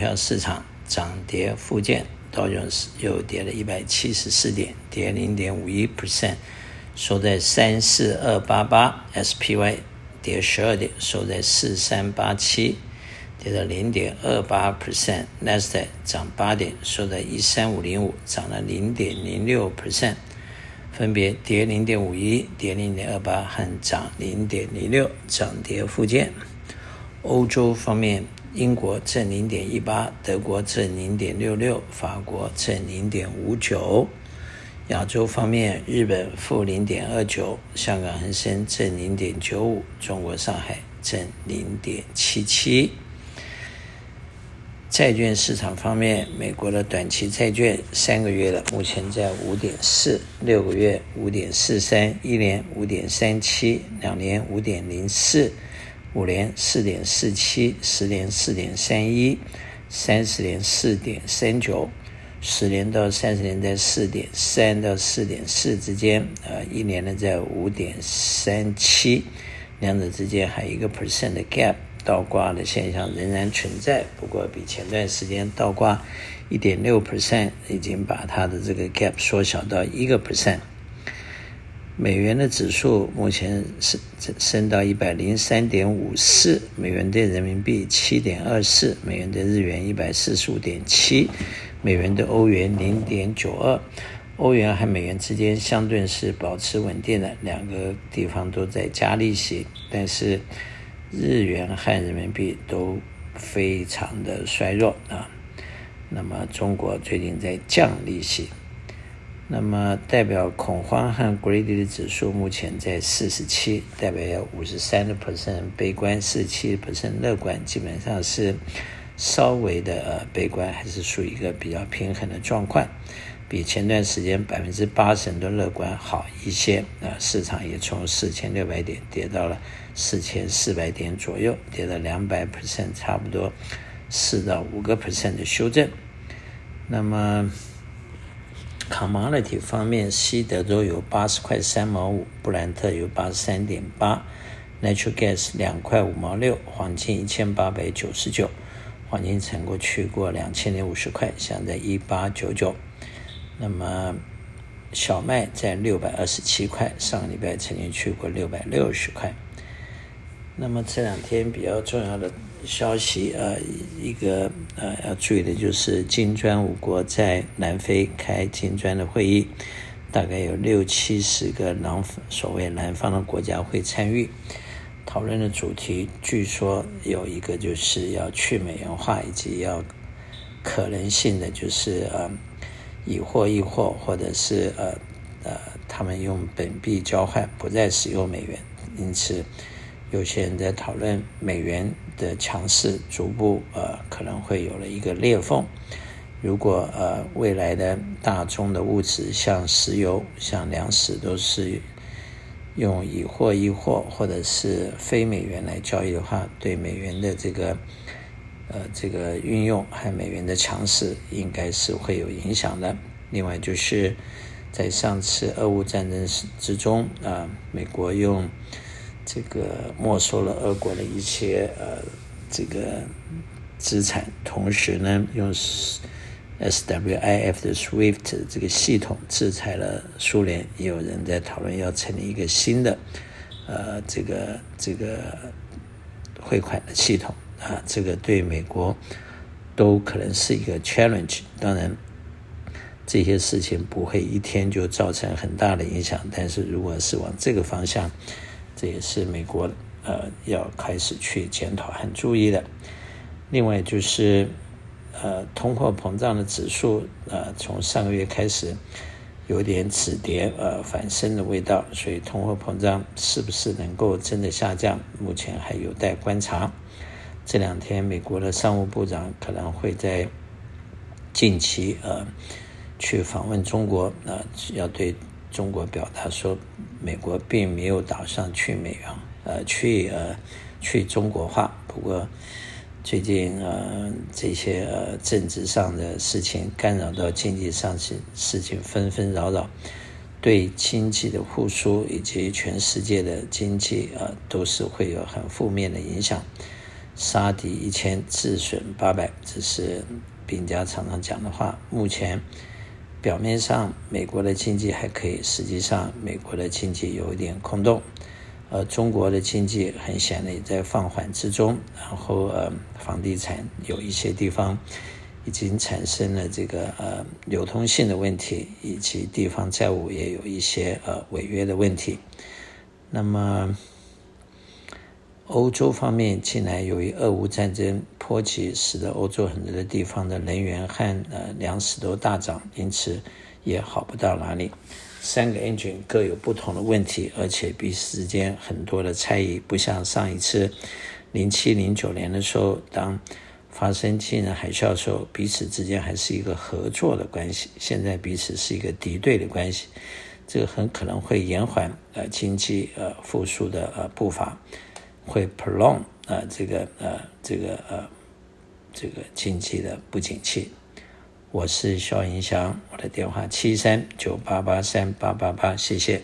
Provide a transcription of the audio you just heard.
票市场涨跌互见，道琼斯又跌了一百七十四点，跌零点五一 percent，收在三四二八八；SPY 跌十二点，收在四三八七，跌了零点二八 percent；纳斯达克涨八点，收在一三五零五，涨了零点零六 percent。分别跌零点五一、跌零点二八和涨零点零六，涨跌互见。欧洲方面，英国正零点一八，德国正零点六六，法国正零点五九。亚洲方面，日本负零点二九，香港恒生正零点九五，中国上海正零点七七。债券市场方面，美国的短期债券三个月的目前在五点四，六个月五点四三，一年五点三七，两年五点零四，五年四点四七，十年四点三一，三十年四点三九，十年到三十年在四点三到四点四之间，呃，一年呢在五点三七，两者之间还有一个 percent 的 gap。倒挂的现象仍然存在，不过比前段时间倒挂一点六 percent，已经把它的这个 gap 缩小到一个 percent。美元的指数目前是升到一百零三点五四，美元兑人民币七点二四，美元兑日元一百四十五点七，美元兑欧元零点九二。欧元和美元之间相对是保持稳定的，两个地方都在加利息，但是。日元和人民币都非常的衰弱啊，那么中国最近在降利息，那么代表恐慌和 greedy 的指数目前在四十七，代表有五十三的 percent 悲观，四十七 percent 乐观，基本上是稍微的呃悲观，还是属于一个比较平衡的状况。比前段时间百分之八十的乐观好一些啊，市场也从四千六百点跌到了四千四百点左右，跌了两百 percent，差不多四到五个 percent 的修正。那么，commodity 方面，西德州有八十块三毛五，布兰特有八十三点八，natural gas 两块五毛六，黄金一千八百九十九，黄金曾过去过两千零五十块，现在一八九九。那么小麦在六百二十七块，上个礼拜曾经去过六百六十块。那么这两天比较重要的消息，呃，一个呃要注意的就是金砖五国在南非开金砖的会议，大概有六七十个南所谓南方的国家会参与。讨论的主题据说有一个就是要去美元化，以及要可能性的就是呃。以货易货，或者是呃呃，他们用本币交换，不再使用美元。因此，有些人在讨论美元的强势逐步呃可能会有了一个裂缝。如果呃未来的大宗的物质，像石油、像粮食，都是用以货易货，或者是非美元来交易的话，对美元的这个。呃，这个运用和美元的强势应该是会有影响的。另外，就是在上次俄乌战争之中，啊、美国用这个没收了俄国的一些呃这个资产，同时呢，用 SWIFT 的 SWIFT 这个系统制裁了苏联。也有人在讨论要成立一个新的呃这个这个汇款的系统。啊，这个对美国都可能是一个 challenge。当然，这些事情不会一天就造成很大的影响。但是，如果是往这个方向，这也是美国呃要开始去检讨和注意的。另外，就是呃通货膨胀的指数呃从上个月开始有点止跌呃反升的味道，所以通货膨胀是不是能够真的下降，目前还有待观察。这两天，美国的商务部长可能会在近期呃去访问中国，呃，要对中国表达说，美国并没有打算去美元，呃，去呃去中国化。不过最近呃这些呃政治上的事情干扰到经济上事事情纷纷扰扰，对经济的复苏以及全世界的经济呃都是会有很负面的影响。杀敌一千，自损八百，这是兵家常常讲的话。目前表面上美国的经济还可以，实际上美国的经济有一点空洞，而中国的经济很显然也在放缓之中。然后呃，房地产有一些地方已经产生了这个呃流通性的问题，以及地方债务也有一些呃违约的问题。那么。欧洲方面近来由于俄乌战争波及，使得欧洲很多的地方的能源和呃粮食都大涨，因此也好不到哪里。三个 engine 各有不同的问题，而且彼此之间很多的差异，不像上一次零七零九年的时候，当发生金融海啸的时候，彼此之间还是一个合作的关系，现在彼此是一个敌对的关系，这个很可能会延缓呃经济呃复苏的呃步伐。会 prolong 啊、这个呃，这个呃，这个经济的不景气。我是肖银祥，我的电话七三九八八三八八八，谢谢。